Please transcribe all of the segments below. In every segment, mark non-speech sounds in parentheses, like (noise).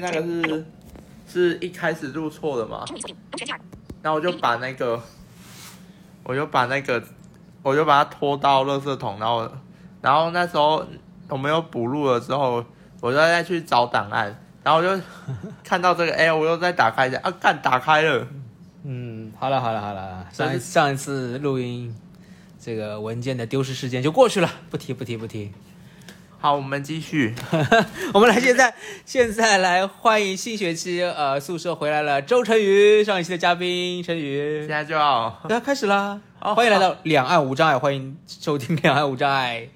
那个是是一开始入错的嘛，然后我就把那个，我就把那个，我就把它拖到垃圾桶，然后然后那时候我们又补录了之后，我就再去找档案，然后我就看到这个，哎、我又再打开一下，啊，干打开了，嗯，好了好了好了，上一上一次录音这个文件的丢失事件就过去了，不提不提不提。好，我们继续，(laughs) 我们来现在现在来欢迎新学期呃宿舍回来了周晨宇，上一期的嘉宾晨宇现。在就要，对啊，开始啦！哦欢迎来到两岸无障碍，欢迎收听两岸无障碍。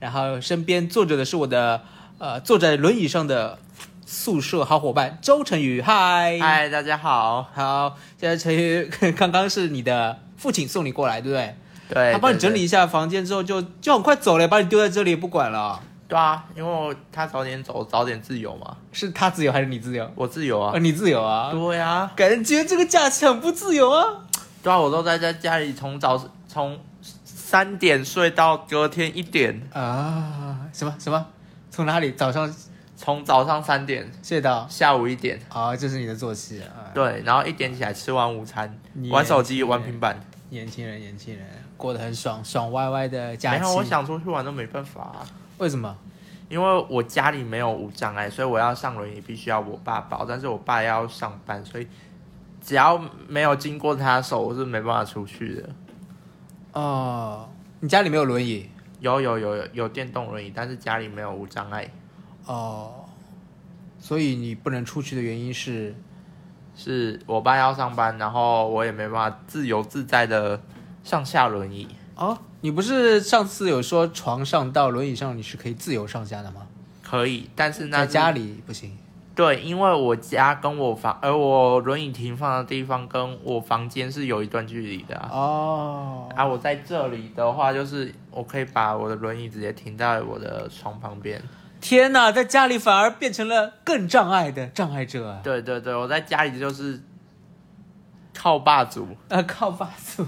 然后身边坐着的是我的呃坐在轮椅上的宿舍好伙伴周晨宇，嗨嗨，大家好，好，现在晨宇 (laughs) 刚刚是你的父亲送你过来，对不对？对，他帮你整理一下房间之后就就很快走了，把你丢在这里不管了，对啊，因为我他早点走，早点自由嘛，是他自由还是你自由？我自由啊呃，，你自由啊？对啊，感觉这个假期很不自由啊。对啊，我都在在家里从早从三点睡到隔天一点，啊，什么什么？从哪里？早上从早上三点睡到下午一点，啊，这是你的作息啊。对，然后一点起来吃完午餐，玩手机玩平板。年轻人，年轻人过得很爽，爽歪歪的假期。没有，我想出去玩都没办法、啊，为什么？因为我家里没有无障碍，所以我要上轮椅必须要我爸抱，但是我爸要上班，所以只要没有经过他手，我是没办法出去的。哦，你家里没有轮椅有有有有有电动轮椅，但是家里没有无障碍，哦，所以你不能出去的原因是是我爸要上班，然后我也没办法自由自在的上下轮椅。哦，你不是上次有说床上到轮椅上你是可以自由上下的吗？可以，但是那在家里不行。对，因为我家跟我房，而我轮椅停放的地方跟我房间是有一段距离的啊。哦，啊，我在这里的话，就是我可以把我的轮椅直接停在我的床旁边。天哪，在家里反而变成了更障碍的障碍者啊！对对对，我在家里就是靠霸主。呃，靠霸主。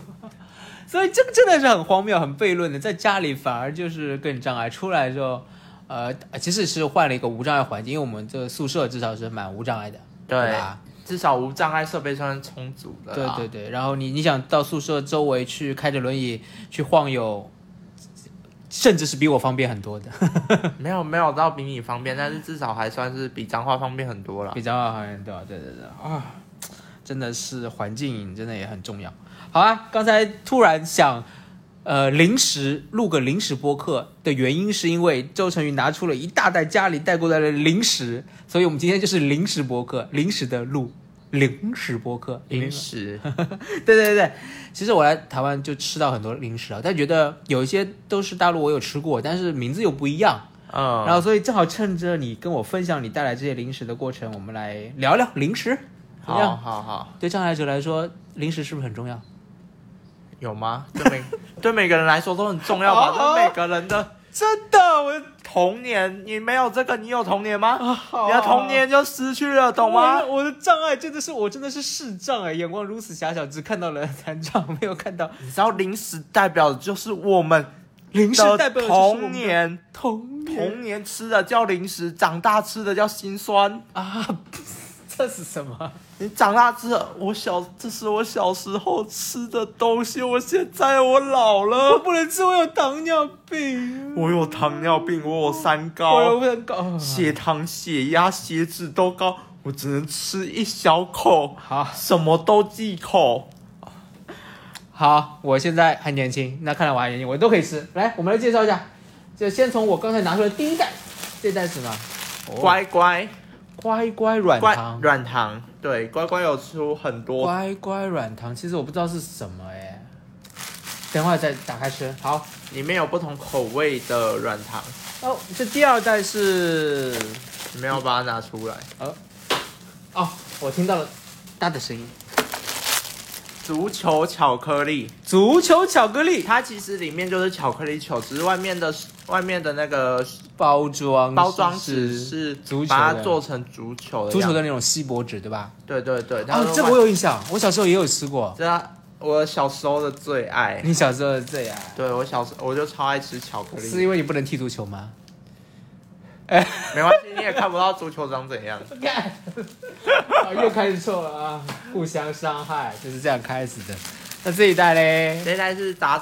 所以这个真的是很荒谬、很悖论的，在家里反而就是更障碍，出来之后，呃，其实是换了一个无障碍环境，因为我们这个宿舍至少是蛮无障碍的，对，吧？至少无障碍设备算是充足的。对对。对，然后你你想到宿舍周围去开着轮椅去晃悠，甚至是比我方便很多的，(laughs) 没有没有到比你方便，但是至少还算是比彰化方便很多了。比较好很多。对对对啊，真的是环境真的也很重要。好啊，刚才突然想。呃，临时录个临时播客的原因是因为周成宇拿出了一大袋家里带过来的零食，所以我们今天就是临时播客，临时的录临时播客，零食，对 (laughs) 对对对，其实我来台湾就吃到很多零食啊，但觉得有一些都是大陆我有吃过，但是名字又不一样。嗯，然后所以正好趁着你跟我分享你带来这些零食的过程，我们来聊聊零食。好？好好，对障碍者来说，零食是不是很重要？有吗？对每 (laughs) 对每个人来说都很重要吧？哦这是每个人的真的，我童年，你没有这个，你有童年吗？好你的童年就失去了，懂吗我？的障碍真的是我真的是视障哎，眼光如此狭小，只看到了残障，没有看到你知道零食代表的就是我们零食代表童年，童年童年吃的叫零食，长大吃的叫心酸。啊，(laughs) 这是什么？你长大之后，我小，这是我小时候吃的东西，我现在我老我了，不能吃，我有糖尿病，我有糖尿病，我有三高我有高，血糖、血压、血脂都高，我只能吃一小口，好。什么都忌口。好，我现在还年轻，那看来我还年轻，我都可以吃。来，我们来介绍一下，就先从我刚才拿出来的第一袋，这袋是什么？乖乖乖乖软糖，软糖，对，乖乖有出很多，乖乖软糖，其实我不知道是什么哎，等会再打开吃。好，里面有不同口味的软糖，哦，这第二袋是，你没有把它拿出来。哦，我听到了大的声音，足球巧克力，足球巧克力它其实里面就是巧克力球，只是外面的外面的那个包装包装纸是是足球把它做成足球的足球的那种锡箔纸，对吧？对对对，它哦，这个我有印象，我小时候也有吃过。对啊我小时候的最爱。你小时候的最爱，对我小时候我就超爱吃巧克力。是因为你不能踢足球吗？(laughs) 没关系，你也看不到足球长怎样。(laughs) 干，啊又开始错了啊！互相伤害就是这样开始的。那这一代嘞？这一代是杂，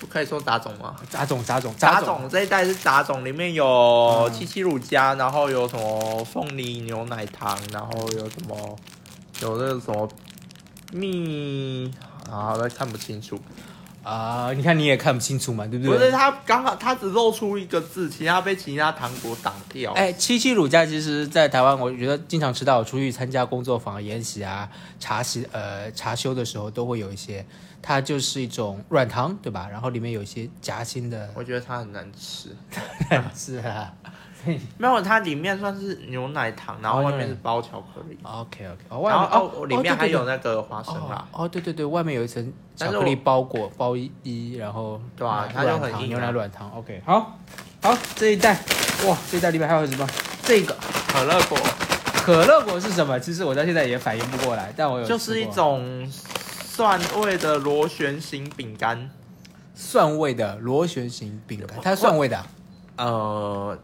不可以说杂种吗？杂种，杂种，杂种这一代是杂种，里面有嗯七七乳加，然后有什么凤梨牛奶糖，然后有什么有那个什么蜜啊，都看不清楚。啊！你看你也看不清楚嘛，对不对？不是它刚好它只露出一个字，其他被其他糖果挡掉。哎，七七乳加其实，在台湾，我觉得经常吃到，我出去参加工作坊、研习啊、茶席、呃茶修的时候，都会有一些。它就是一种软糖，对吧？然后里面有一些夹心的，我觉得它很难吃。(laughs) 是啊。没有，它里面算是牛奶糖，然后外面是包巧克力，OK OK，哦，外然面后哦里面还有那个花生啦。哦哦，对对对，外面有一层巧克力包裹包一，然后对啊它就软糖牛很硬啊奶软糖。OK，好，好这一袋，哇，这一袋里面还有什么？这个可乐果可乐果是什么？其实我到现在也反应不过来，但我有就是一种蒜味的螺旋形饼干。蒜味的螺旋形饼干，它是蒜味的啊、呃，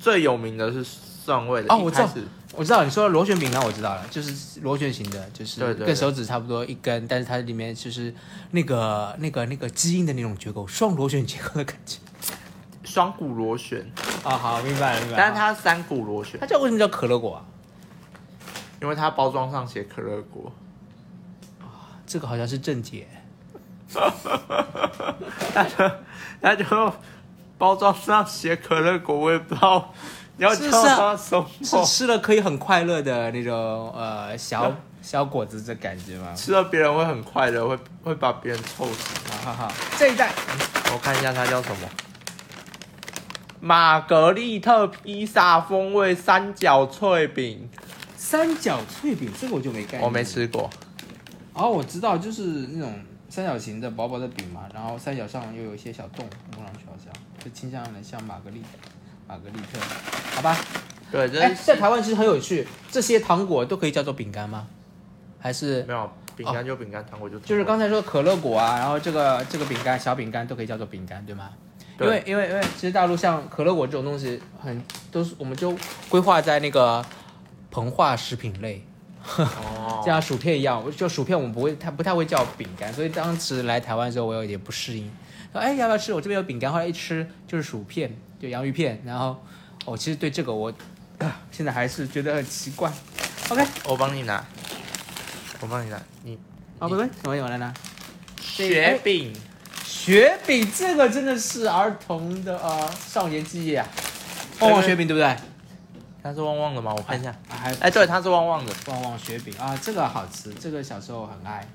最有名的是蒜味的。哦我知道我知道你说的螺旋饼干，我知道了，就是螺旋形的，就是跟手指差不多一根，但是它里面就是那个那个那个基因的那种结构，双螺旋结构的感觉。双股螺旋，啊、好，明白了，明白了。但是它三股螺旋它，叫为什么叫可乐果啊？因为它包装上写可乐果。这个好像是正解。(laughs) 它就它就包装上写可乐果，我也不知道要叫是是啊它什么。是吃了可以很快乐的那种呃小小果子的感觉吗？吃了别人会很快乐，会会把别人臭死。好好好，这一袋我看一下它叫什么。玛格丽特披萨风味三角脆饼，三角脆饼，这个我就没概念。我没。吃过。哦，我知道，就是那种三角形的薄薄的饼嘛，然后三角上又有一些小洞，摸上去好像就倾向于像玛格丽玛格丽特，好吧？对，这哎，在台湾其实很有趣，这些糖果都可以叫做饼干吗？还是没有饼干就饼干，糖果就就是刚才说可乐果啊，然后这个这个饼干小饼干都可以叫做饼干，对吗？因对为因为因为其实大陆像可乐果这种东西很都是我们就规划在那个膨化食品类，(laughs) 像薯片一样，就薯片我们不会太不太会叫饼干，所以当时来台湾的时候我有一点不适应，说哎要不要吃？我这边有饼干，后来一吃就是薯片，就洋芋片，然后我、其实对这个我、啊、现在还是觉得很奇怪。OK，我帮你拿，我帮你拿，你好，拜拜，我我来拿。雪饼，雪饼这个真的是儿童的呃少年记忆啊，旺旺雪饼对不对？它是旺旺的吗？我看一下，哎，对，它是旺旺的，旺旺雪饼啊，这个好吃，这个小时候很爱，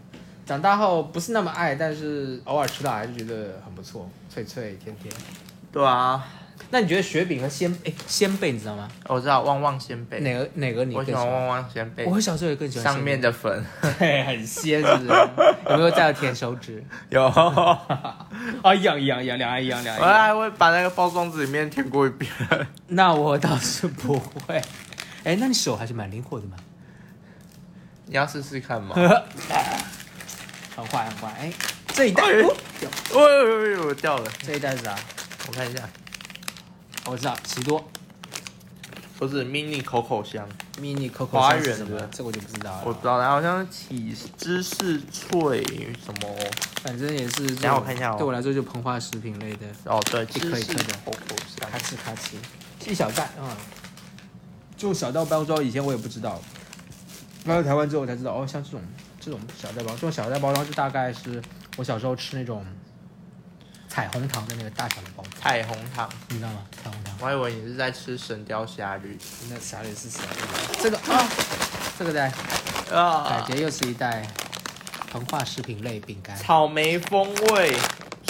长大后不是那么爱，但是偶尔吃到还是觉得很不错，脆脆甜甜。对啊，那你觉得雪饼和鲜哎鲜贝你知道吗？我知道旺旺鲜贝，哪个哪个你我更喜欢？喜欢旺旺鲜贝，我小时候也更喜欢上面的粉鲜贝对很鲜，是不是？(laughs) 有没有再有舔手指？有，我 (laughs) 啊，一样一样一样，两样一样两样一样。还会把那个包装纸里面舔过一遍。那我倒是不会。哎，那你手还是蛮灵活的嘛。你要试试看吗？(laughs) 很快很快。哎，这一袋，哎哦喂喂喂，我掉了，这一袋是啥？我看一下，我知道，奇多。不是 mini 口口香，mini Coco 花香是什么？园的？这个我就不知道了。我不知道，然后好像是起芝士脆什么，反正也是这种。等下我看一下哦。对我来说就膨化食品类的，哦对，一颗芝士一颗的。口口香咔，哧咔哧，一小袋，嗯，就小到包装，以前我也不知道，来到台湾之后我才知道，哦，像这种这种小袋包，这种小袋包装就大概是我小时候吃那种彩虹糖的那个大小的包装，彩虹糖，你知道吗？彩虹糖，我还以为你是在吃神雕侠侣那啥里是啥？这个啊，这个袋感啊，觉又是一袋膨化食品类饼干。草莓风味，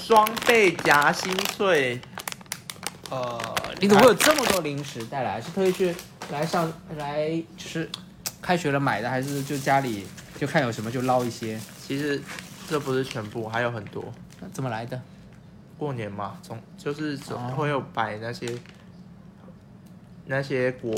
双倍夹心脆，呃，你怎么会有这么多零食带来？是特意去来上来就是开学了买的，还是就家里就看有什么就捞一些？其实这不是全部，还有很多。那怎么来的？过年嘛，总就是总哦会有摆那些、那些果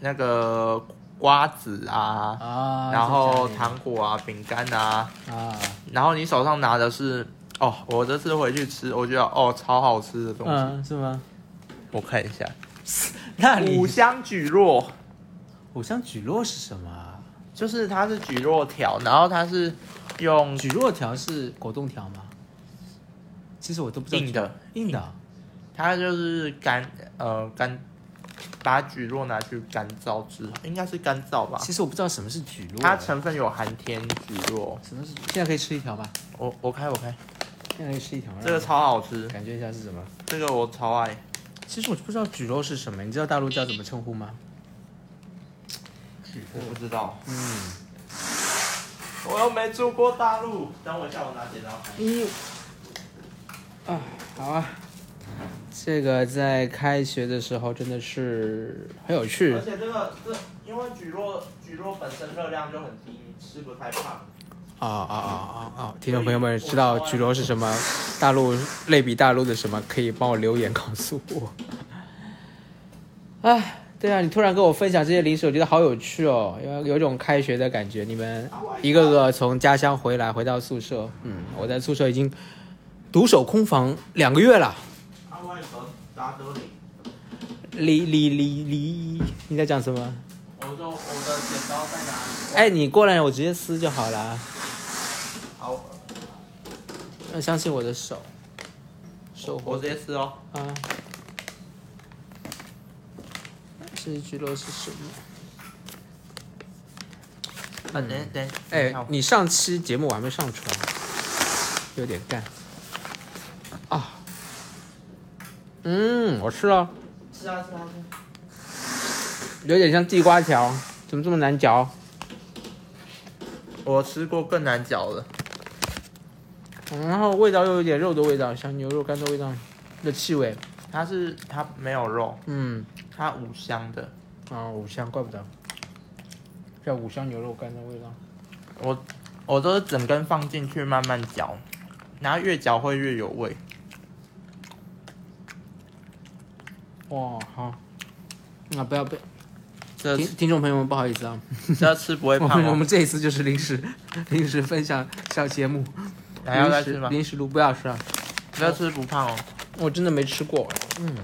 那个瓜子啊，啊，然后是这样糖果啊、饼干啊，啊，然后你手上拿的是哦，我这次回去吃，我觉得哦超好吃的东西。嗯，是吗？我看一下，(laughs) 那里五香蒟蒻，五香蒟蒻是什么啊？就是它是蒟蒻条，然后它是用蒟蒻条是果冻条吗？其实我都不知道硬的，硬的啊。它就是干呃干，把蒟蒻拿去干燥之后，应该是干燥吧。其实我不知道什么是蒟蒻。它成分有含天蒟蒻，什么是？现在可以吃一条吧？我我开我开，现在可以吃一条。这个超好吃，感觉一下是什么？这个我超爱。其实我不知道蒟蒻是什么，你知道大陆叫怎么称呼吗？我不知道，嗯，我又没住过大陆。等我一下，我拿剪刀开。一啊，好啊。这个在开学的时候真的是很有趣而且这个这因为蒟蒻蒟蒻本身热量就很低，你吃不太胖。啊啊啊啊啊！听众朋友们知道蒟蒻是什么？大陆类比大陆的什么？可以帮我留言告诉我。哎，对啊，你突然跟我分享这些零食，我觉得好有趣哦，有有种开学的感觉。你们一个个从家乡回来，回到宿舍，嗯，我在宿舍已经独守空房两个月了。阿外和达德里，李李李李，你在讲什么？我说我的剪刀在哪里？哎，你过来，我直接撕就好了。好，要相信我的手，手我活直接撕哦。啊。这蒟蒻是什么？嗯，等等，哎，你上期节目我还没上传，有点干。啊。嗯，我吃了，吃啊吃啊是啊。有点像地瓜条，怎么这么难嚼？我吃过更难嚼的，嗯然后味道又有点肉的味道，像牛肉干的味道的气味。它是它没有肉，嗯，它五香的。啊，五香，怪不得叫五香牛肉干的味道。我我都是整根放进去慢慢嚼，然后越嚼会越有味。哇，好，啊，不要被这听听众朋友们不好意思啊，这吃不会 (laughs) 胖哦。们我们这一次就是零食，(laughs) 零食分享小节目，还要再吃吗？零食录不要吃啊，不要吃不胖哦，我真的没吃过，嗯，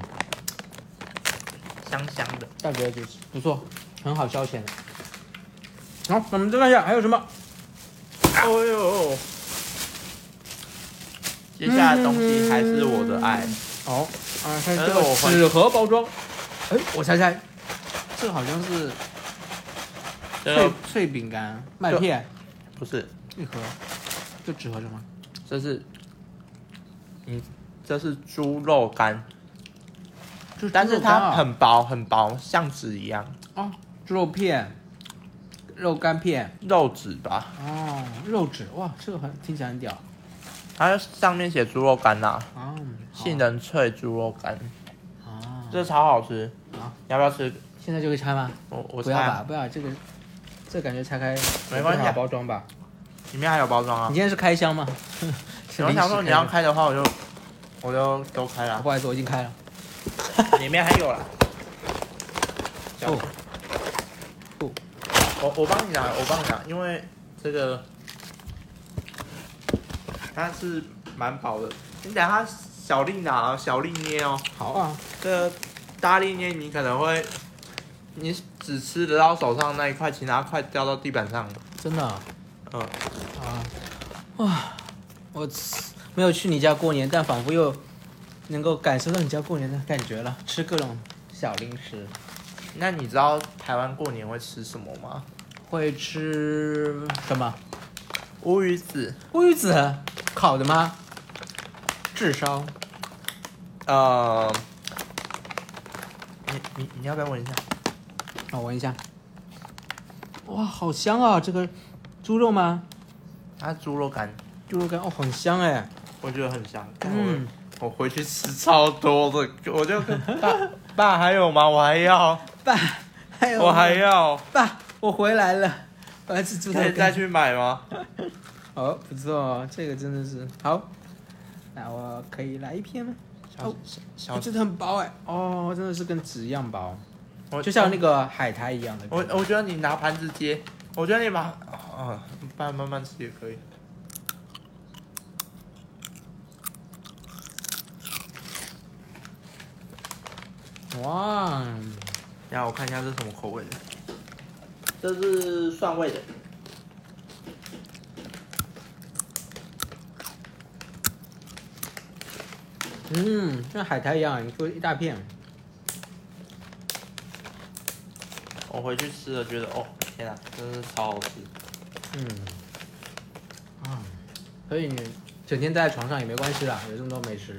香香的。大觉得就是不错，很好消遣。好，那我们再看一下还有什么？哦呦，接下来的东西还是我的爱。好啊，看这个纸盒包装，哎，我猜猜，这个好像是脆脆饼干麦片不是，一盒，就纸盒是吗？这是，嗯，这是猪肉干，就但是它很薄很薄，像纸一样，哦，猪肉片、肉干片肉纸吧？哦，肉纸哇，这个很听起来很屌它上面写猪肉干呐、啊，杏仁脆猪肉干，啊，这超好吃。好，要不要吃？现在就可以拆吗？我我不要吧，不要这个，这感觉拆开没关系包装吧？里面还有包装啊你。今天是开箱吗？(laughs) 我想说你要，开的话，我就我就都开了不，好意思，我已经开了。(laughs) 里面还有啦。不，不，我我帮你拿，我帮你拿，因为这个它是蛮薄的。你等下小力拿哦，小力捏哦。好啊，这个大力捏你可能会，你只吃得到手上那一块，其他块掉到地板上了。真的啊嗯，啊，哇，我没有去你家过年，但仿佛又能够感受到你家过年的感觉了，吃各种小零食。那你知道台湾过年会吃什么吗？会吃什么？乌鱼子，乌鱼子烤的吗？炙烧。呃，你你你要不要闻一下？我闻一下。哇，好香啊！这个猪肉吗？它是猪肉干，猪肉干哦，很香哎。我觉得很香。嗯，我回去吃超多的，我就跟爸 (laughs) 爸还有吗？我还要，爸，还有我还要，爸，我回来了，我要吃猪肉干。可以再去买吗？哦，不错哦，这个真的是好。那我可以来一片吗？小哦小哦，真的很薄哎，哦，真的是跟纸一样薄，我就像那个海苔一样的。我我觉得你拿盘子接，我觉得你把啊，慢慢慢吃也可以。哇，等下我看一下这是什么口味的，这是蒜味的。嗯，像海苔一样，你做一大片。我回去吃了，觉得哦，天啊，真是超好吃。嗯，啊，所以你整天待在床上也没关系啦，有这么多美食。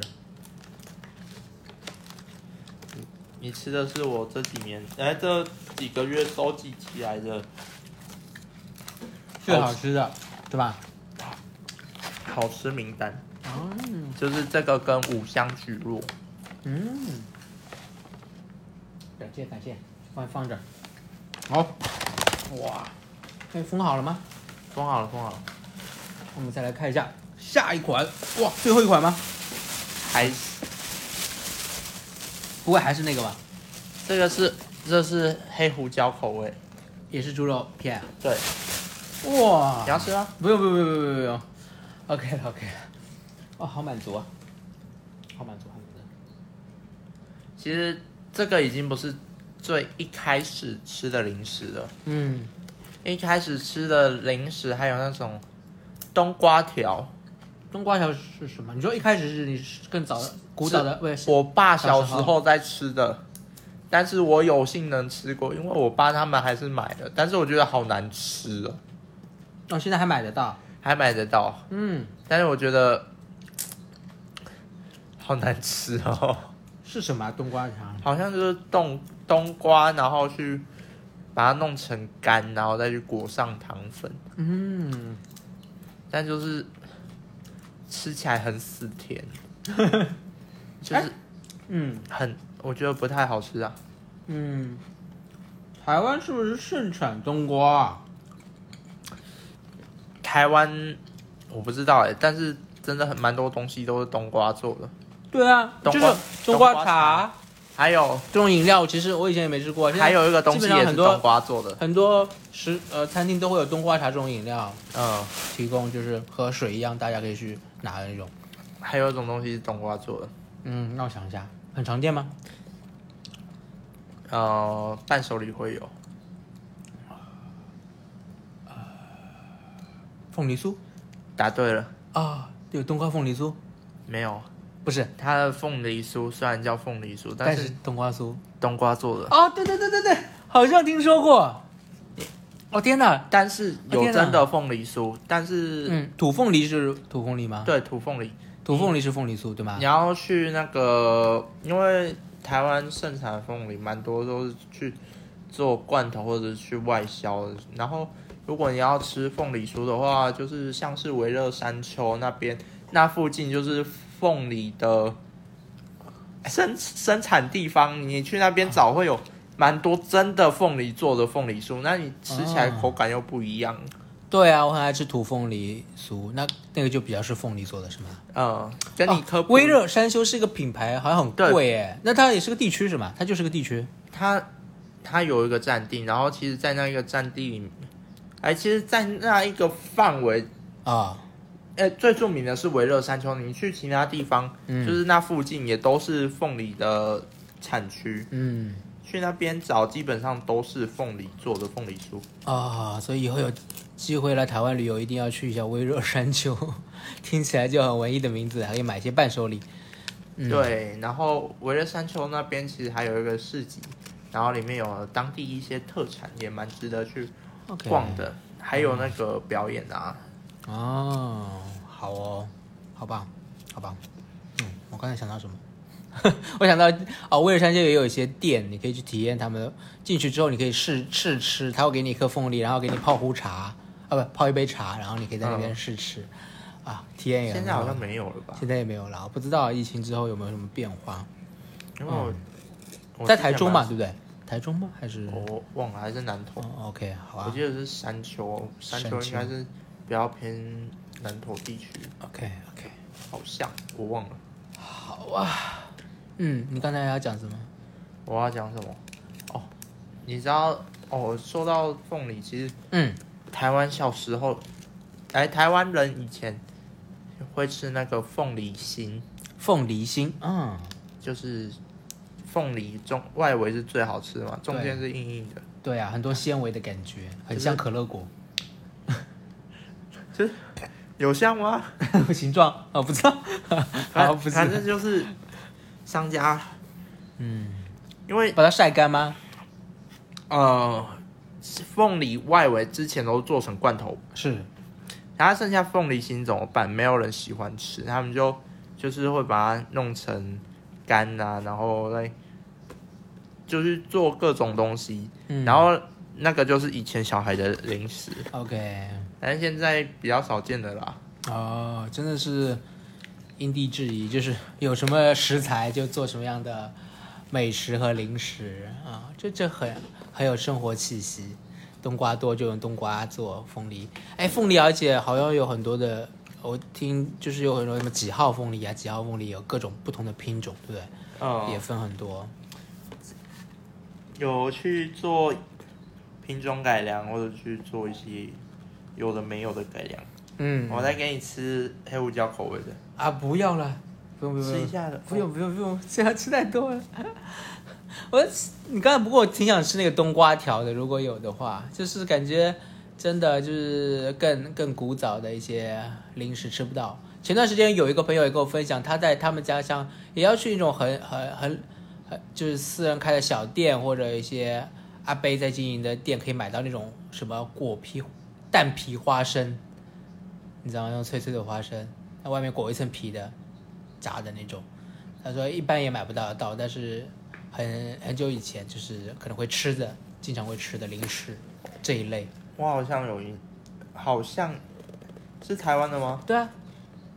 你吃的是我这几年，哎，这几个月收集起来的最好吃的，对吧？好吃名单，嗯就是这个跟五香蒟蒻。嗯，感谢感谢，放放这儿。好，哇，那封好了吗？封好了，封好了，我们再来看一下下一款，哇，最后一款吗？还不会还是那个吧？这个是这是黑胡椒口味，也是猪肉片啊。对，哇。你，要吃吗？不用不用不用不用不用，OK 了 OK 了，哦，好满足啊，好满足好满足。其实这个已经不是最一开始吃的零食了，嗯，一开始吃的零食还有那种冬瓜条，冬瓜条是什么？你说一开始是你更早的古早的，我爸小时候在吃的，但是我有幸能吃过，因为我爸他们还是买的，但是我觉得好难吃哦，哦，现在还买得到。还买得到，嗯，但是我觉得 (tsk) 好难吃哦，是什么啊、冬瓜条？好像就是冬冬瓜，然后去把它弄成干，然后再去裹上糖粉，嗯，但就是吃起来很死甜，(laughs) 就是嗯。很我觉得不太好吃啊。嗯，台湾是不是盛产冬瓜啊？台湾我不知道哎、但是真的很蛮多东西都是冬瓜做的，对啊，冬瓜就是冬瓜茶还有这种饮料，其实我以前也没吃过。还有一个东西也是冬瓜做的，很多食呃餐厅都会有冬瓜茶这种饮料嗯，提供，就是和水一样，大家可以去拿的那种。还有一种东西是冬瓜做的，嗯，让我想一下，很常见吗？呃，伴手礼会有，凤梨酥？答对了，啊，有冬瓜凤梨酥，没有，不是，它的凤梨酥虽然叫凤梨酥，但是但是冬瓜酥。冬瓜做的，哦，对对对对对，好像听说过。哦天哪，但是有真的凤梨酥，但是、嗯，土凤梨是土凤梨吗？，对土凤梨，土凤梨是凤梨酥对吗你？要去那个，因为台湾盛产的凤梨蛮多都是去做罐头或者去外销的。然后，如果你要吃凤梨酥的话，就是像是维热山丘那边，那附近就是凤梨的生生产地方，你去那边找会有蛮多真的凤梨做的凤梨酥，那你吃起来哦口感又不一样。对啊，我很爱吃土凤梨酥，那那个就比较是凤梨做的是吗？嗯，跟你科普哦微热山丘是一个品牌，好像很对贵哎。那它也是个地区是吗？它就是个地区。它它有一个占地，然后其实，在那一个占地里，哎，其实，在那一个范围，啊，哎，最著名的是维热山丘。你去其他地方，嗯就是那附近也都是凤梨的产区，嗯去那边找基本上都是凤梨做的凤梨酥。啊，所以以后有机会来台湾旅游，一定要去一下微热山丘，(laughs) 听起来就很文艺的名字，还可以买一些伴手礼。嗯，对，然后维热山丘那边其实还有一个市集，然后里面有当地一些特产，也蛮值得去逛的。还有那个表演啊，哦，好哦，好棒，好棒。嗯，我刚才想到什么？(laughs) 我想到哦，威尔山丘也有一些店，你可以去体验他们。进去之后，你可以试试吃，他会给你一颗凤梨，然后给你泡壶茶，啊不泡一杯茶，然后你可以在那边试吃，啊，体验一下现在好像没有了吧？现在也没有了，我不知道疫情之后有没有什么变化。因为我、在台中嘛，对不对？台中吗？还是？我忘了，还是南投。哦，OK，好啊我记得是山丘，山丘山丘应该是比较偏南投地区，，OK，OK，好像我忘了。好啊。嗯，你刚才要讲什么？我要讲什么？哦，你知道哦？说到凤梨，其实嗯，台湾小时候，哎，台湾人以前会吃那个凤梨心，凤梨心，嗯，就是凤梨中外围是最好吃的嘛，中间是硬硬的。对啊，很多纤维的感觉，很像可乐果有像吗？(laughs) 形状？哦，不知道，(laughs) 好不反，正就是商家，嗯，因为把它晒干吗？呃，凤梨外围之前都做成罐头，是，然后剩下凤梨心怎么办？没有人喜欢吃，他们就就是会把它弄成干啊，然后再就是做各种东西，嗯。然后那个就是以前小孩的零食，OK，但是现在比较少见的啦。哦，真的是因地制宜，就是有什么食材就做什么样的美食和零食啊，这这很很有生活气息。冬瓜多就用冬瓜做凤梨，哎，凤梨而且好像有很多的，我听就是有很多什么几号凤梨啊，几号凤梨有各种不同的品种，对不对？嗯也分很多。有去做品种改良，或者去做一些有的没有的改良。嗯，我再给你吃黑胡椒口味的，啊，不要了，不用不用吃一下的。不用不用不用，这样 (laughs) 吃太多了。(laughs) 我你刚才不过我挺想吃那个冬瓜条的，如果有的话，就是感觉真的就是更更古早的一些零食吃不到。前段时间有一个朋友也跟我分享，他在他们家乡也要去一种很很很很就是私人开的小店或者一些阿贝在经营的店，可以买到那种什么果皮蛋皮花生，你知道吗？那种脆脆的花生，那外面裹一层皮的，炸的那种。他说一般也买不到得到，但是很很久以前就是可能会吃的，经常会吃的零食这一类。我好像有一，好像是台湾的吗？对啊，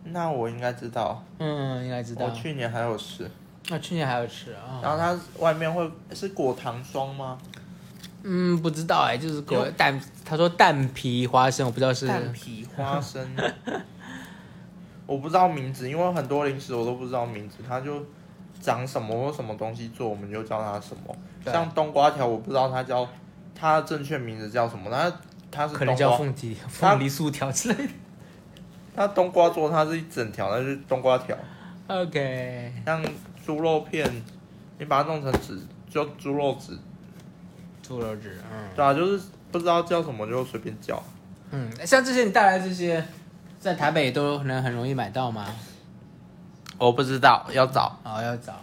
那我应该知道，嗯，应该知道我。去年还有吃。那、去年还有吃啊？然后它外面会是果糖霜吗？嗯，不知道哎、就是果蛋，他说蛋皮花生，我不知道是蛋皮花生，(laughs) 我不知道名字，因为很多零食我都不知道名字，它就长什么或什么东西做，我们就叫它什么。像冬瓜条，我不知道它叫它的正确名字叫什么，它它是可能，叫凤梨凤梨酥条之类的。它冬瓜做它是一整条，那就是冬瓜条。OK，像猪肉片，你把它弄成纸，就猪肉纸，猪肉纸，嗯对啊，就是不知道叫什么就随便叫。嗯，像这些你带来这些，在台北都能很容易买到吗？我不知道，要找哦，要找，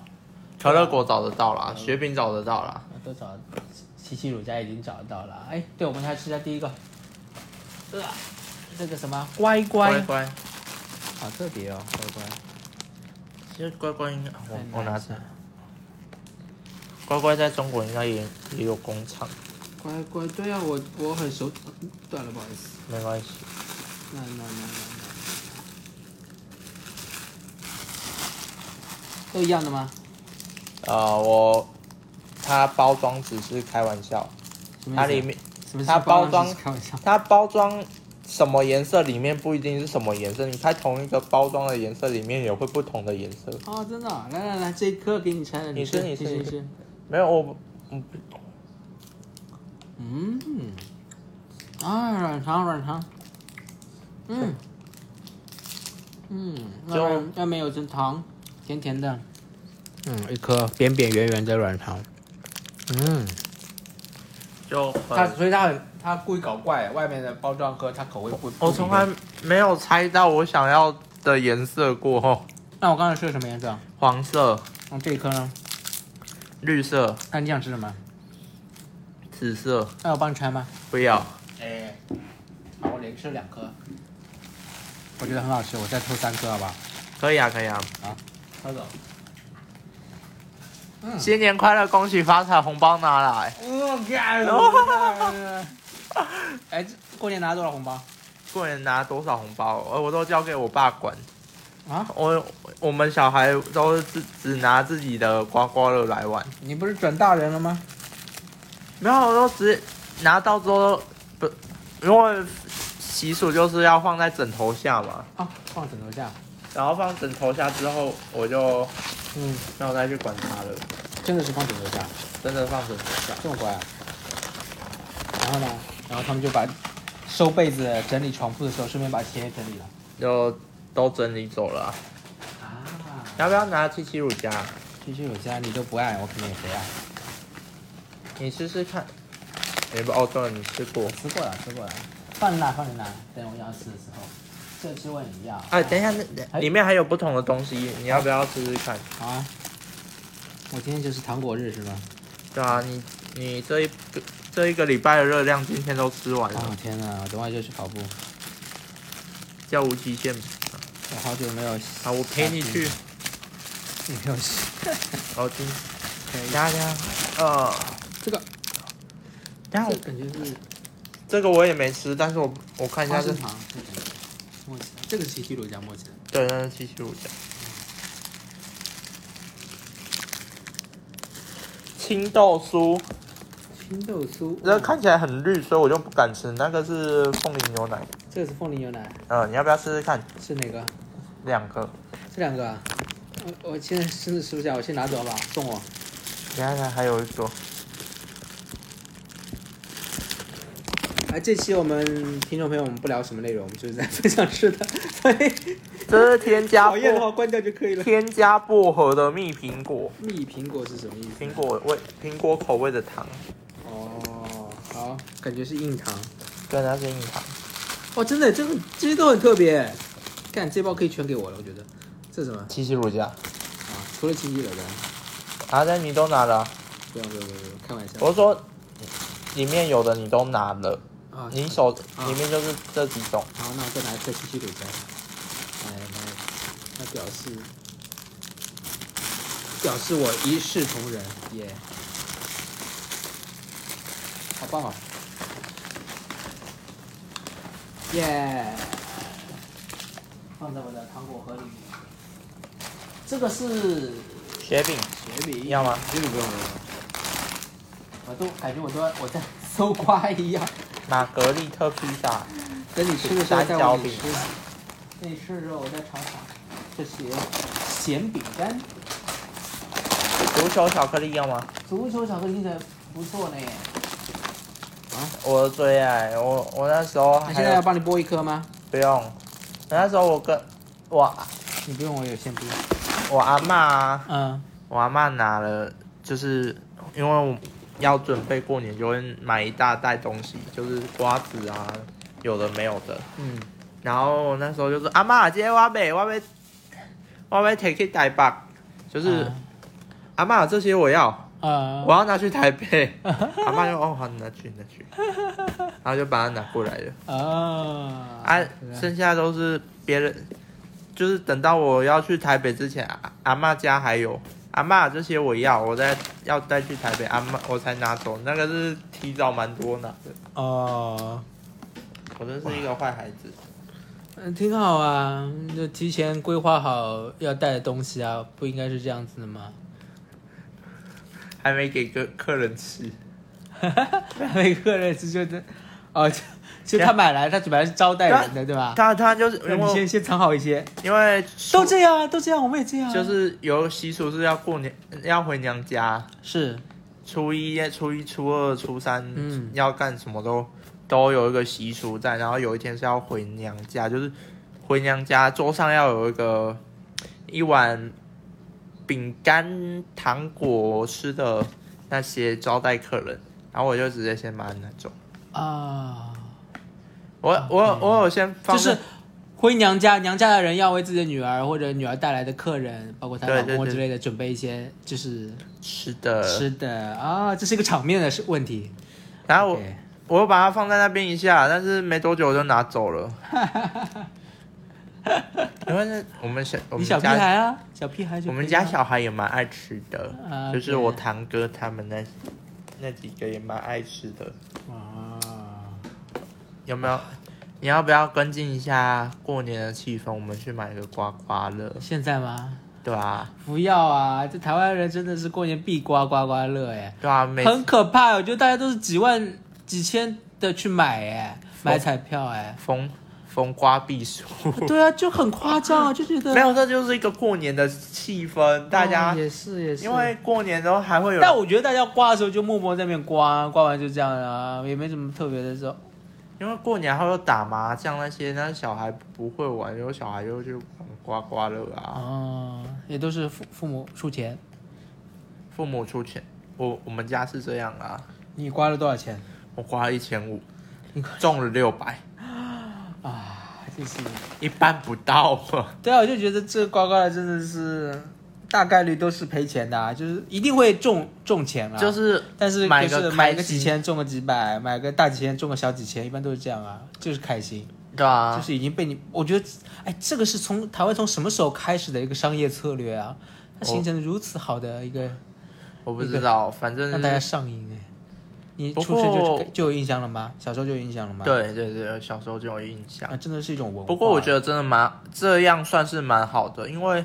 可乐果找得到啦，雪饼找得到啦。都找，七七乳家已经找到了。哎，对，我们来吃一下第一个，呃，这个什么乖乖，乖乖，好特别哦，乖乖。其实乖乖应该，我我拿着。乖乖在中国应该也也有工厂，乖乖，对啊，我我很熟，断了，不好意思。没关系。那那那那那，都一样的吗？呃，我它包装只是开玩笑，它里面它包装。它包装什么颜色里面不一定是什么颜色，你开同一个包装的颜色里面也会不同的颜色。哦，真的哦、来来来，这一颗给你拆了，吃，你吃你吃吃，你吃吃。没有我，嗯，嗯，啊，软糖软糖，嗯，嗯，就外面外面有层糖，甜甜的，嗯，一颗扁扁圆圆的软糖，嗯，就它，所以它很它故意搞怪，外面的包装和它口味不，不我从来没有猜到我想要的颜色过。后，那我刚才吃的什么颜色？黄色、嗯，这一颗呢？绿色、那你想吃什么？紫色，那我帮你拆吗？不要。哎，好，我连吃两颗，我觉得很好吃，我再抽三颗好不好？可以啊，可以啊。好抽走。新年快乐，恭喜发财，红包拿来。我干！哎，这过年拿多少红包？过年拿多少红包？呃，我都交给我爸管。啊？我我们小孩都是只只拿自己的刮刮乐来玩，你不是转大人了吗？没有，我都直接拿到之后不，因为习俗就是要放在枕头下嘛，啊，放枕头下。然后放枕头下之后，我就嗯，没有再去管它了，真的是放枕头下，真的放枕头下。这么乖啊？然后呢？然后他们就把收被子、整理床铺的时候，顺便把鞋也整理了。就都整理走了啊、啊，要不要拿七七乳加？七七乳加你都不爱，我肯定也不爱。你试试看。也不哦，对了，你吃过。吃过了，吃过了。放进来，放进来，等我要吃的时候，这只问你要。哎，等一下，那哎里面还有不同的东西，你要不要试试看？好啊。我今天就是糖果日是吗？对啊，你你这一个这一个礼拜的热量今天都吃完了，哦天哪，我等会就去跑步。叫无极限。我好久没有。好，我陪你去。。你没有洗。好听可以。等一下等一下，呃，这个，等一下我感觉是这个我也没吃，但是我我看一下是花生，糖，这个墨吉，这个是七七乳加墨吉。对，那是七七乳加。青豆酥，青豆酥，这个看起来很绿，所以我就不敢吃。那个是凤梨牛奶，这个是凤梨牛奶，呃，你要不要试试看？是哪个？两个，这两个啊？我我现在真的吃不下，我先拿走吧，送我。等一下还有一个，哎，这期我们听众朋友，我们不聊什么内容，我们就是在分享吃的，所以 (laughs) 这是添加讨厌的话关掉就可以了。添加薄荷的蜜苹果，蜜苹果是什么意思？苹。果味苹果口味的糖，哦，好，感觉是硬糖。对，它是硬糖。哇，真的，这个这些都很特别。看这包可以全给我了，我觉得。这是什么？七夕乳加，啊，除了七七的，啊，但你都拿了啊、不用不用不用，开玩笑。我是说，里面有的你都拿了，啊，你手啊里面就是这几种。好，那我再拿一个七夕乳加。来来，那表示表示我一视同仁，耶、好棒啊！耶、放在我的糖果盒里面。这个是雪饼雪饼，要吗？雪饼不用不用。我都感觉我都我在搜刮一样。玛格丽特披萨，等你吃的时候再三角饼往里吃。等你吃的时候我再尝尝。这是咸饼干，足球巧克力要吗？足球巧克力的不错呢。啊我的最爱，我我那时候那现在要帮你剥一颗吗？不用，那时候我跟我你不用，我有现剥。我阿嬷啊，嗯，我阿嬷拿了，就是因为我要准备过年，就会买一大袋东西，就是瓜子啊，有的没有的。嗯，然后那时候就说阿嬷，今天我要买，我要买，我要 take 去台北，就是、阿嬷这些我要，呃，我要拿去台北。(laughs) 阿嬷就哦好，你拿去拿去，然后就把它拿过来了。啊啊，剩下都是别人，就是等到我要去台北之前，阿阿嬷家还有阿嬷这些我要，我再要带去台北，阿嬷我才拿走，那个是提早蛮多拿的。哦，我真是一个坏孩子。嗯，挺好啊，就提前规划好要带的东西啊，不应该是这样子的吗？还没给个客人吃，(laughs) 还没客人是觉得，哦，就就他买来，他本来是招待人的，对吧？他他就是先先藏好一些，因为都这样啊，都这样，我们也这样啊。就是有习俗是要过年要回娘家，是，初一、初一、初二、初三，嗯要干什么都都有一个习俗在，然后有一天是要回娘家，就是回娘家桌上要有一个一碗饼干、糖果吃的那些招待客人，然后我就直接先把它拿走。啊，我我我有先放，就是回娘家，娘家的人要为自己的女儿或者女儿带来的客人，包括她老公之类的，准备一些就是吃的，吃的。啊，这是一个场面的是问题。然后我我又把它放在那边一下，但是没多久我就拿走了。(laughs) 因为那我们小我们你小屁孩啊，小屁孩就我们家小孩也蛮爱吃的，啊就是我堂哥他们那那几个也蛮爱吃的。啊，有没有？你要不要跟进一下过年的气氛？我们去买个刮刮乐，现在吗？对啊，不要啊！这台湾人真的是过年必刮刮刮乐哎，对啊，每很可怕。我觉得大家都是几万、几千的去买哎，买彩票哎。逢逢刮必输。(laughs) 对啊，就很夸张啊，就觉得 (laughs) 没有，这就是一个过年的气氛，大家、哦也是也是，因为过年都还会有，但我觉得大家刮的时候就默默在那边刮，刮完就这样啊，也没什么特别的时候。因为过年还有打麻将那些，那小孩不会玩，有小孩就去玩刮刮乐啊。哦，也都是父父母出钱。父母出钱，我我们家是这样啊，你刮了多少钱我刮了一千五，中了六百，啊？就是一般不到啊。对啊，我就觉得这个刮刮乐真的是大概率都是赔钱的、啊，就是一定会中中钱啊。，就是但是买个就是买个几千中个几百，买个大几千中个小几千，一般都是这样啊，就是开心，对啊，就是已经被你，我觉得，哎，这个是从台湾从什么时候开始的一个商业策略啊？它形成了如此好的一个我不知道，反正让大家上瘾哎。你不出生就过就有印象了吗？小时候就有印象了吗？对对对，小时候就有印象。啊，真的是一种文化。不过我觉得真的蛮这样算是蛮好的，因为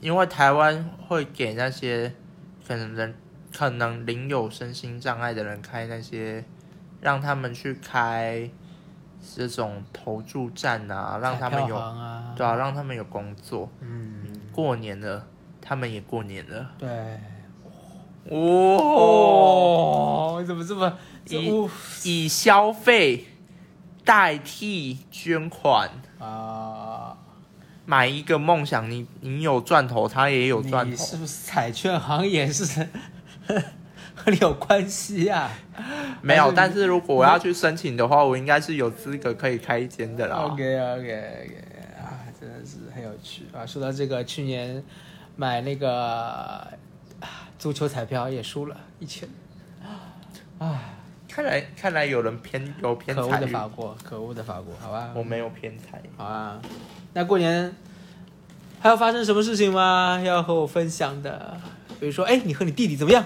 因为台湾会给那些可能人可能领有身心障碍的人开那些，让他们去开这种投注站啊，让他们有对啊，让他们有工作。嗯，过年了，他们也过年了。对。哦，哦，怎么这么以以消费代替捐款。啊？买一个梦想，你你有赚头，他也有赚头。你是不是彩券行也是 (laughs) 和你有关系啊？没有，但是如果我要去申请的话，我应该是有资格可以开一间的啦。OK OK OK 啊，真的是很有趣啊！说到这个，去年买那个啊足球彩票也输了一千，啊，看来看来有人偏有偏可恶的，法国，可恶的法国，好吧，我没有偏财。好啊。那过年还要发生什么事情吗？要和我分享的？比如说，哎，你和你弟弟怎么样？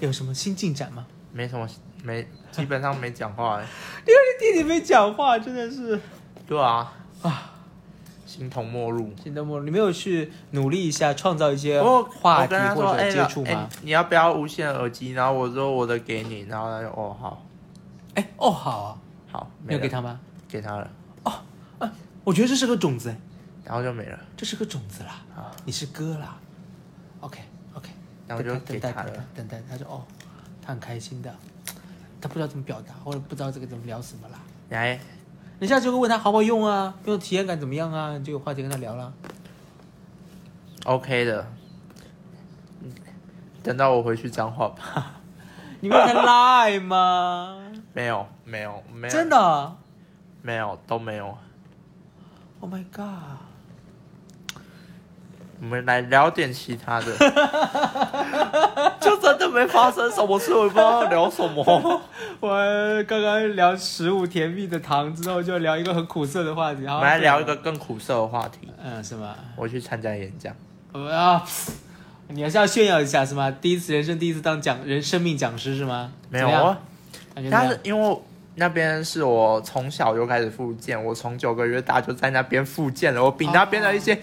有什么新进展吗？没什么没，基本上没讲话欸。(laughs) 你和你弟弟没讲话，真的是对啊，啊，形同陌路。形同陌路，你没有去努力一下，创造一些话题或者哎、接触吗？哎你要不要无线耳机？然后我说我的给你，然后他就哦好哎、哦，好啊，好，你没有给他吗？给他了，哦，啊我觉得这是个种子，哎然后就没了，这是个种子啦，啊你是哥啦。OK OK，然后就等待给他了。等待等待，他说哦，他很开心的，他不知道怎么表达，或者不知道这个怎么聊什么啦。来，你下次就会问他好不好用啊，用体验感怎么样啊，你就有话题跟他聊了。OK 的，嗯等到我回去讲话吧。(laughs) 你没有谈 lie 吗？没有，没有，没有，真的没有，都没有。？Oh my god！我们来聊点其他的，(laughs) 就真的没发生什么事，我也不知道聊什么。(laughs) 我刚刚聊食物甜蜜的糖之后，就聊一个很苦涩的话题。好，我们来聊一个，更苦涩的话题。嗯，是吗？我去参加演讲，我啊，(laughs) 你还是要炫耀一下是吗？第一次人生第一次当讲人生命讲师是吗？没有但是？因为那边是我从小就开始复健，我从九个月大就在那边复健了，我比那边的一些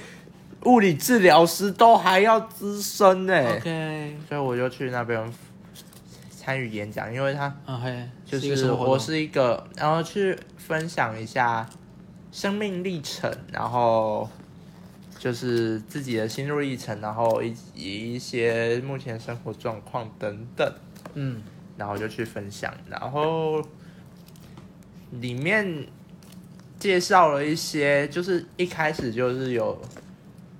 物理治疗师都还要资深呢。OK，所以我就去那边参与演讲，因为他就是我是一个，然后去分享一下生命历程，然后就是自己的心路历程，然后以及一些目前生活状况等等，嗯。然后就去分享，然后里面介绍了一些，就是一开始就是有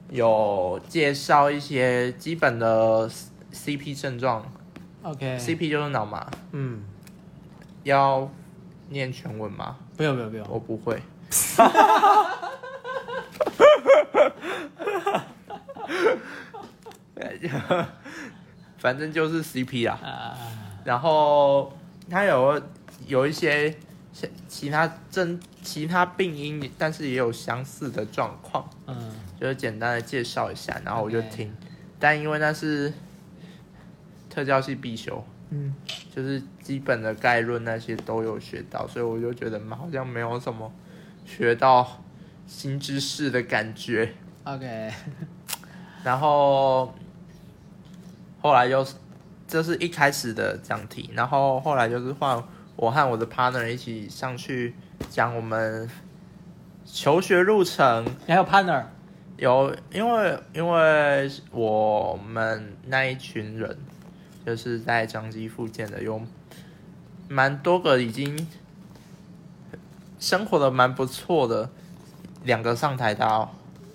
有介绍一些基本的 CP 症状。OK，，CP 就是脑麻。嗯，要念全文吗？不用不用不用，我不会。(laughs) 反正就是 CP 啦，啊，然后它有有一些其其他症、其他病因，但是也有相似的状况，嗯就是简单的介绍一下，然后我就听。但因为那是特教系必修，嗯，就是基本的概论那些都有学到，所以我就觉得好像没有什么学到新知识的感觉。OK，然后后来又是这是一开始的讲题，然后后来就是换我和我的 partner 一起上去讲我们求学路程，你还有 partner，有，因为因为我们那一群人就是在张基附近的，有蛮多个已经生活的蛮不错的，两个上台大、哦，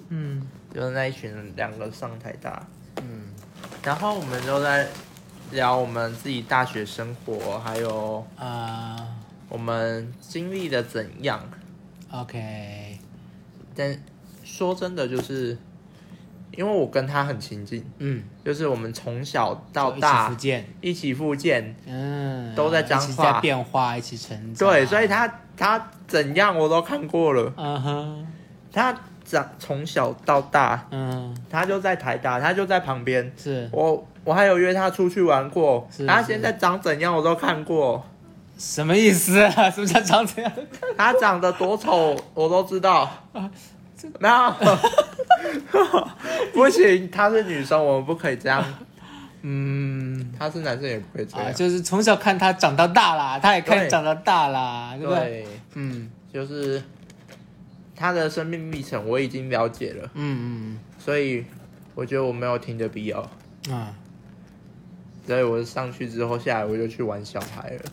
嗯。就是那一群人两个上台大，嗯。然后我们就在聊我们自己大学生活，还有啊、我们经历的怎样。o k 但说真的，就是因为我跟他很亲近，嗯，就是我们从小到就一起大复健，一起复健，嗯，都在彰一起化在变化，一起成长。对，所以他他怎样我都看过了。嗯哼，他长从小到大，嗯，他就在台大，他就在旁边。是我我还有约他出去玩过是，他是现在长怎样我都看过，什么意思啊？什么叫长这样？(laughs) 他长得多丑我都知道。(laughs) 没有，不行，她是女生，我们不可以这样。嗯，他是男生也不会这啊，样。(laughs) 就是从小看他长到大啦，他也看长到大啦，对不对？嗯就是他的生命历程我已经了解了，嗯嗯所以我觉得我没有听的必要。嗯啊，所以我上去之后下来我就去玩小孩了，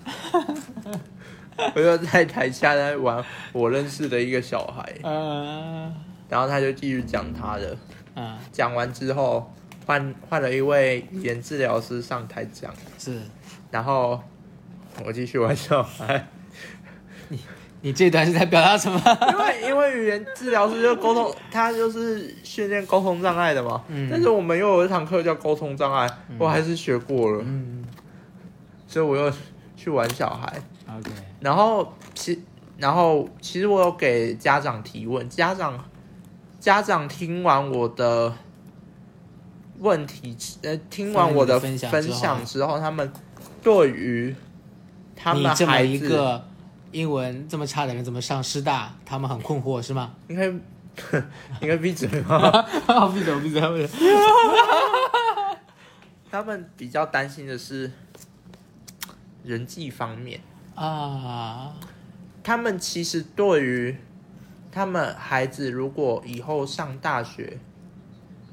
(laughs) (laughs) 我就在台下在玩我认识的一个小孩，嗯然后他就继续讲他的，嗯，讲完之后换换了一位语言治疗师上台讲，是。然后我继续玩小孩，你你这段是在表达什么？因为因为语言治疗师就沟通，他就是训练沟通障碍的嘛，嗯。但是我们又有一堂课叫沟通障碍，我还是学过了，嗯。所以我又去玩小孩。，OK，然后其然后其实我有给家长提问，家长家长听完我的问题，呃，听完我的分享分之后享之后，他们对于他们你这么孩子一个英文这么差的人怎么上师大？他们很困惑是吗？应该应该闭嘴吧？(laughs) 闭嘴闭嘴闭嘴！(laughs) 他们比较担心的是人际方面，啊，他们其实对于他们孩子如果以后上大学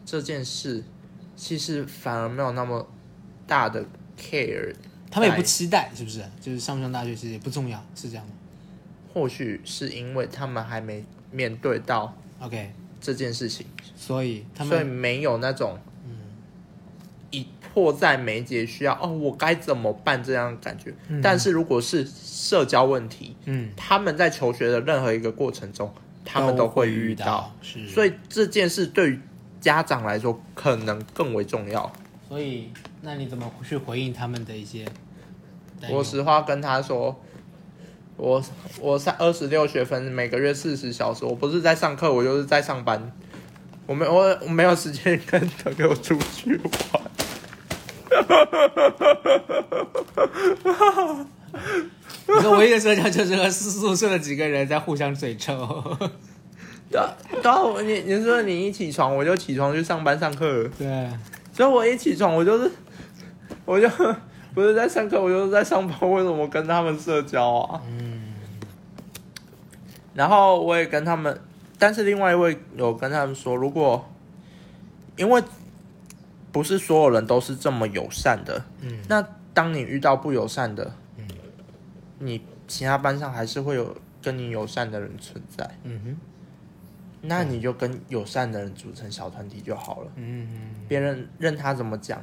这件事，其实反而没有那么大的 care。他们也不期待，是不是？就是上不上大学其实也不重要，是这样吗或许是因为他们还没面对到？OK，这件事情，所以他们所以没有那种一迫在眉睫需要哦，我该怎么办这样的感觉。嗯但是如果是社交问题，嗯，他们在求学的任何一个过程中，他们都会遇到到，，是，所以这件事对于家长来说可能更为重要。所以那你怎么去回应他们的一些？我实话跟他说，我我三二十六学分，每个月四十小时，我不是在上课，我就是在上班，我没我我没有时间跟朋友出去玩。(laughs) 你说唯一的社交就是和宿舍的几个人在互相嘴臭。对啊，对啊，我你你说你一起床我就起床去上班上课，对，所以我一起床我就是我就不是在上课，我就是在上班，为什么跟他们社交啊？嗯然后我也跟他们，但是另外一位有跟他们说，如果因为不是所有人都是这么友善的，嗯。那当你遇到不友善的，嗯。你其他班上还是会有跟你友善的人存在，嗯哼。那你就跟友善的人组成小团体就好了。嗯别人任他怎么讲，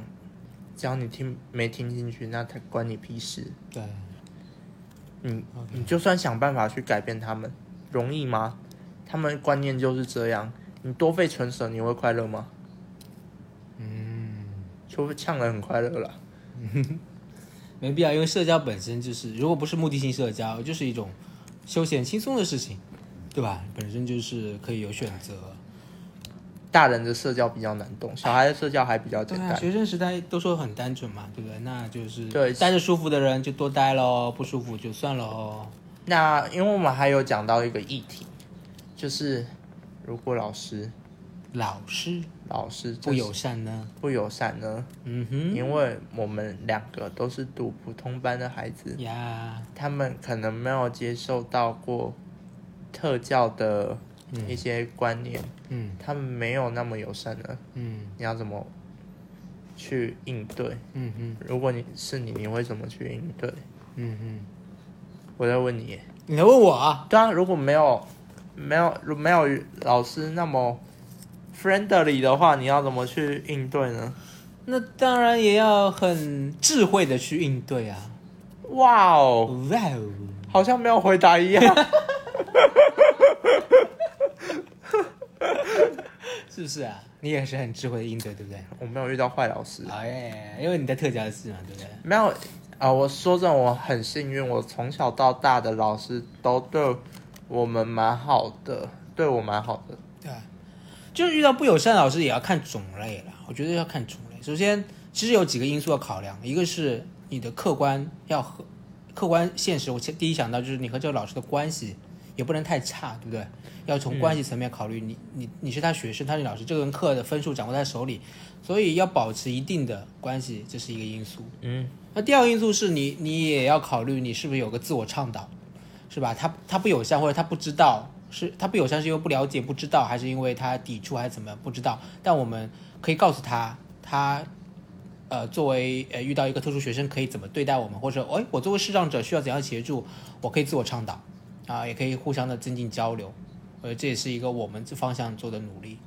只要你听没听进去，那他关你屁事。对，你你就算想办法去改变他们，容易吗？他们观念就是这样，你多费唇舌，你会快乐吗？嗯，除非呛的很快乐了。(laughs) 没必要，因为社交本身就是，如果不是目的性社交，就是一种休闲轻松的事情，对吧？本身就是可以有选择。大人的社交比较难懂，小孩的社交还比较简单。学生时代都说很单纯嘛，对不对？那就是对待着舒服的人就多待喽，不舒服就算喽。那因为我们还有讲到一个议题，就是如果老师老师。老师不友善呢？不友善呢？嗯哼，因为我们两个都是读普通班的孩子，呀，他们可能没有接受到过特教的一些观念，嗯。他们没有那么友善的，嗯。你要怎么去应对？嗯哼。如果你是你，你会怎么去应对？嗯哼，我在问你，你在问我啊？对啊，如果没有没有如没有老师那么 friendly 的话，你要怎么去应对呢？那当然也要很智慧的去应对啊。哇哦，哇哦，好像没有回答一样。(laughs) 是不是啊？你也是很智慧的应对，对不对？我没有遇到坏老师，哎，因为你在特教室嘛，对不对？没有啊、我说真的，我很幸运，我从小到大的老师都对我们蛮好的，对我蛮好的。就是遇到不友善的老师也要看种类了。我觉得要看种类。首先，其实有几个因素要考量，一个是你的客观要和客观现实。我先第一想到就是你和这个老师的关系也不能太差，对不对？要从关系层面考虑，你你你是他学生，他是你老师，这个人课的分数掌握在手里，所以要保持一定的关系，这是一个因素。嗯，那第二个因素是你，你也要考虑你是不是有个自我倡导，是吧？他他不友善或者他不知道，是他不友善是因为不了解、不知道，还是因为他抵触还是怎么不知道？但我们可以告诉他，他呃作为呃遇到一个特殊学生可以怎么对待我们，或者哎我作为视障者需要怎样协助，我可以自我倡导啊，也可以互相的增进交流，呃这也是一个我们这方向做的努力。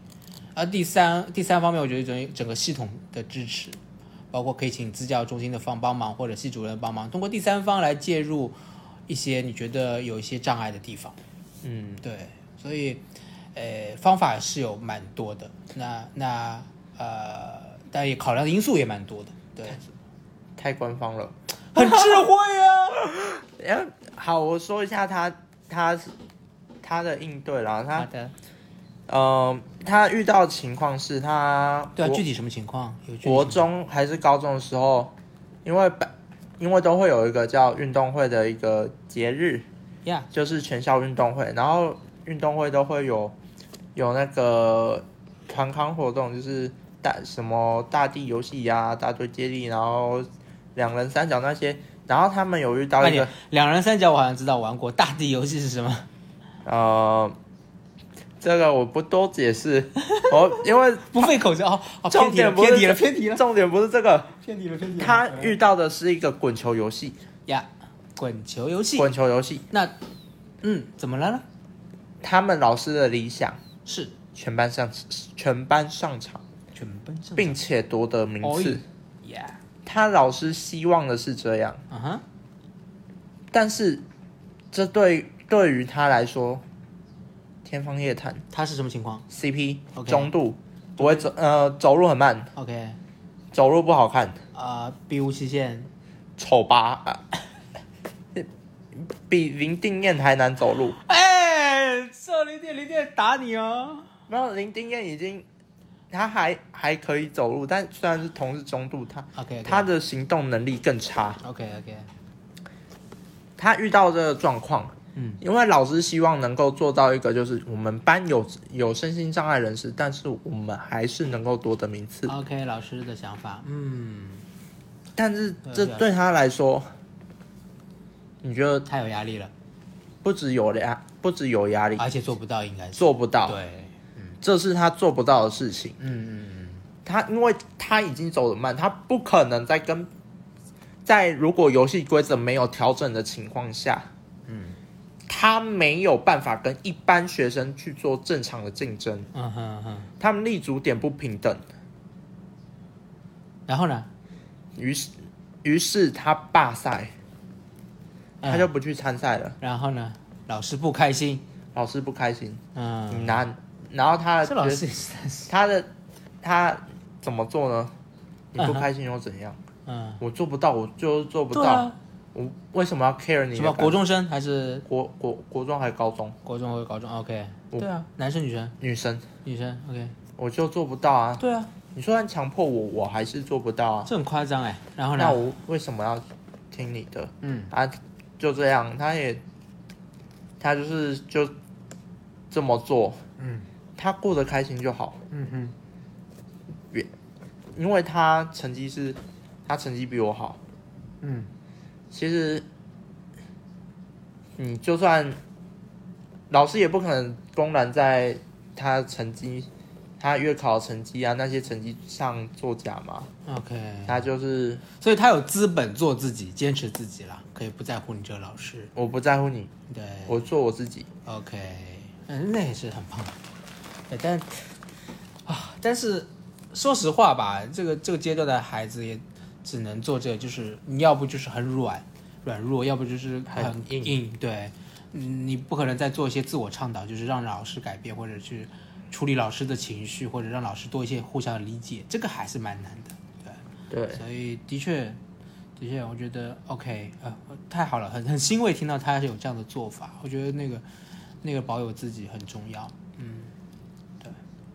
而第三第三方面，我觉得整整个系统的支持。包括可以请支教中心的方帮忙，或者系主任帮忙，通过第三方来介入一些你觉得有一些障碍的地方。嗯，对，所以呃方法是有蛮多的，那那呃，但也考量的因素也蛮多的。对，太官方了。(laughs) 很智慧啊。(laughs) 后，好，我说一下他他他的应对啦。好他的，呃，他遇到的情况是他对啊，具体什么情况？有国中还是高中的时候，因为本因为都会有一个叫运动会的一个节日，呀就是全校运动会，然后运动会都会有有那个团康活动，就是大什么大地游戏呀、大队接力，然后两人三角那些，然后他们有遇到一个，两人三角我好像知道玩过，大地游戏是什么？(laughs) 呃，这个我不多解释，(laughs) 我因为不费口舌 (laughs) 重点不是偏题了，这偏题了，重点不是这个，偏题了，偏题了。他遇到的是一个滚球游戏，呀，滚球游戏。滚球游戏，那嗯，怎么了呢？他们老师的理想，是。全班上全班上场，全班上并且夺得名次。呀，他老师希望的是这样，嗯哼，但是这对对于他来说，天方夜谭。他是什么情况？CP 中度，不会走呃走路很慢，？OK，走路不好看，啊，壁无期限，丑八，啊比林定燕还难走路。哎，这林定林定打你哦。然后林定燕已经，他还还可以走路，但虽然是同是中度，他 OK，他的行动能力更差。OK OK，他遇到这个状况，嗯，因为老师希望能够做到一个，就是我们班有有身心障碍人士，但是我们还是能够夺得名次。OK，老师的想法，嗯，但是这对他来说，你觉得？太有压力了，不止有压，不止有压力，而且做不到，应该是。做不到，对，这是他做不到的事情。嗯嗯嗯。他因为他已经走得慢，他不可能在跟在如果游戏规则没有调整的情况下，嗯。他没有办法跟一般学生去做正常的竞争，嗯嗯哼哼，他们立足点不平等，然后呢？于是于是他罢赛，嗯他就不去参赛了，然后呢？老师不开心，老师不开心，嗯，你难，然后他这老师也是，他的他怎么做呢？你不开心又怎样？嗯，我做不到，我就是做不到。我为什么要 care 你什么国中生还是国国国中还是高中国中或者高中？OK，我对啊，男生女生女生，女生，OK，我就做不到啊！对啊，你说然强迫我，我还是做不到啊。这很夸张哎。然后呢？那我为什么要听你的嗯啊？就这样，他也他就是就这么做，嗯。他过得开心就好，嗯哼因为他成绩是，他成绩比我好。嗯。其实你就算老师也不可能公然在他成绩、他月考成绩啊那些成绩上作假嘛。，OK，他就是所以他有资本做自己，坚持自己啦，可以不在乎你这个老师。我不在乎你，对我做我自己。，OK，嗯，那也是很棒的。对，但啊，但是说实话吧，这个这个阶段的孩子也只能做这个，就是你要不就是很软软弱，要不就是很很硬硬。对，嗯，你不可能再做一些自我倡导，就是让老师改变，或者去处理老师的情绪，或者让老师多一些互相理解，这个还是蛮难的。对，所以的确，的确，我觉得 OK，呃，太好了，很很欣慰听到他是有这样的做法。我觉得那个那个保有自己很重要。嗯对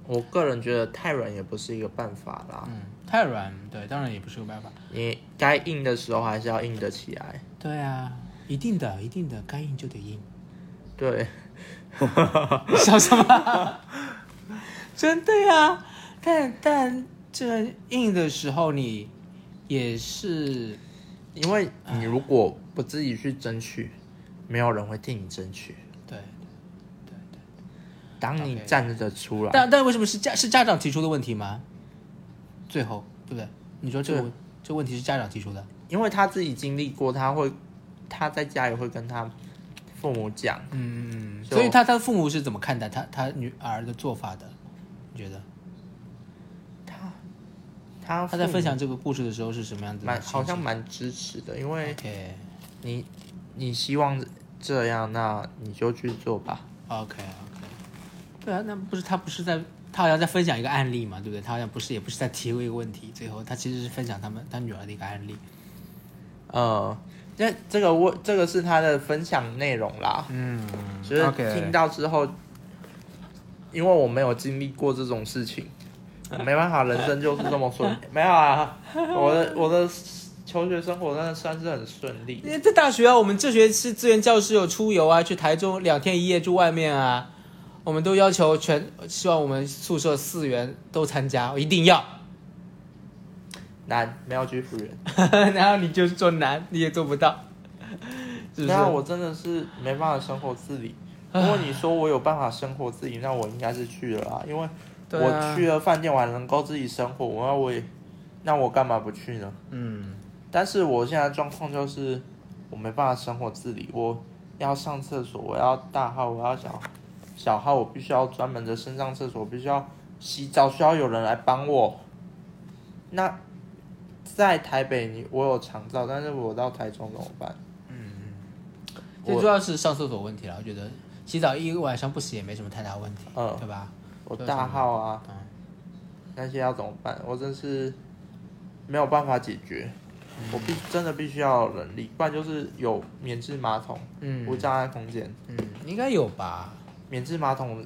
我个人觉得太软也不是一个办法啦。嗯，太软，对，当然也不是个办法。你该硬的时候还是要硬得起来。对啊，一定的，一定的，该硬就得硬。对，笑什么？(laughs) 真的呀，但但这硬的时候，你也是因为你如果不自己去争取，没有人会替你争取。对对对。当你 OK 站得出来，但但为什么是家是家长提出的问题吗？最后，对不对？你说这个对这问题是家长提出的？因为他自己经历过，他会他在家里会跟他父母讲，嗯，所以他他的父母是怎么看待他他女儿的做法的？你觉得他他在分享这个故事的时候是什么样子蛮？好像蛮支持的，因为你你希望这样，那你就去做吧。OK OK，对啊，那不是他不是在他好像在分享一个案例嘛，对不对？他好像不是也不是在提一个问题，最后他其实是分享他们他女儿的一个案例。呃，这这个我这个是他的分享内容啦，嗯，就是听到之后，因为我没有经历过这种事情，我 (laughs) 没办法，人生就是这么顺。(laughs) 没有啊，我的我的求学生活真的算是很顺利。因为在大学啊，我们这学期资源教师有出游啊，去台中两天一夜住外面啊，我们都要求全，希望我们宿舍四员都参加，我一定要。难，没有居服员。(laughs) 然后你就是做难，你也做不到，是不是？那我真的是没办法生活自理。如果你说我有办法生活自理，那我应该是去了啊，因为对啊我去了饭店，我还能够自己生活，我那我也，那我干嘛不去呢？嗯，但是我现在状况就是我没办法生活自理，我要上厕所，我要大号，我要小小号，我必须要专门的身上厕所，我必须要洗澡，需要有人来帮我。那在台北你我有长照，但是我到台中怎么办？嗯最主要是上厕所问题了。我觉得洗澡一个晚上不洗也没什么太大问题，嗯对吧？我大号啊，嗯那些要怎么办？我真是没有办法解决，我必真的必须要有人力，不然就是有免治马桶、嗯无障碍空间。嗯，应该有吧？免治马桶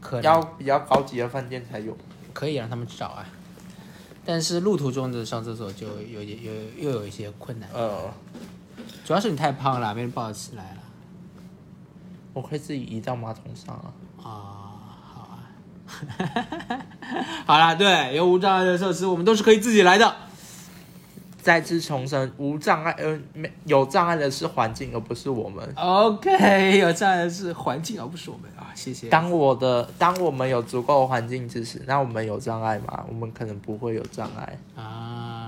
可要比较高级的饭店才有。可以让他们找啊。但是路途中的上厕所就有点有又有一些困难，呃，主要是你太胖了，没人抱得起来了。我可以自己移到马桶上啊。啊，(laughs) 好啦，对，有无障碍的设施，我们都是可以自己来的。再次重申，无障碍，呃，没有障碍的是环境，而不是我们。OK，有障碍的是环境，而不是我们啊，谢谢。当我的，当我们有足够的环境支持，那我们有障碍吗？我们可能不会有障碍。啊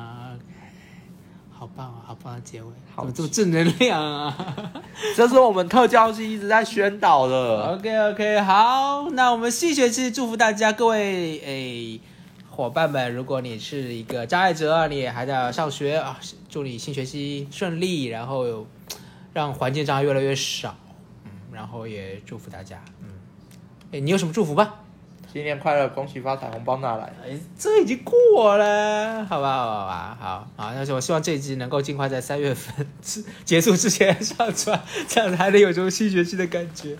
好棒啊，好棒的结尾，好怎么这么正能量啊 (laughs) 这是我们特教系一直在宣导的。？OK OK，好，那我们新学期祝福大家各位诶伙伴们，如果你是一个障碍者，你也还在上学啊，祝你新学期顺利，然后有让环境障碍越来越少，嗯，然后也祝福大家，嗯，诶，你有什么祝福吧？新年快乐，恭喜发财，红包拿来。哎，这已经过了，好吧，好吧，好吧，好好，那就我希望这一集能够尽快在三月份之结束之前上传，这样才能有种新学期的感觉。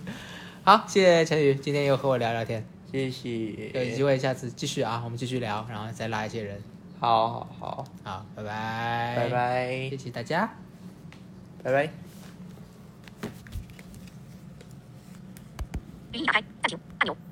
好，谢谢陈宇，今天又和我聊聊天，谢谢有机谢。会下次继续啊，我们继续聊，然后再拉一些人。好好好，好，拜拜，拜，拜谢，谢大家。拜拜。语音打开，暂停按钮。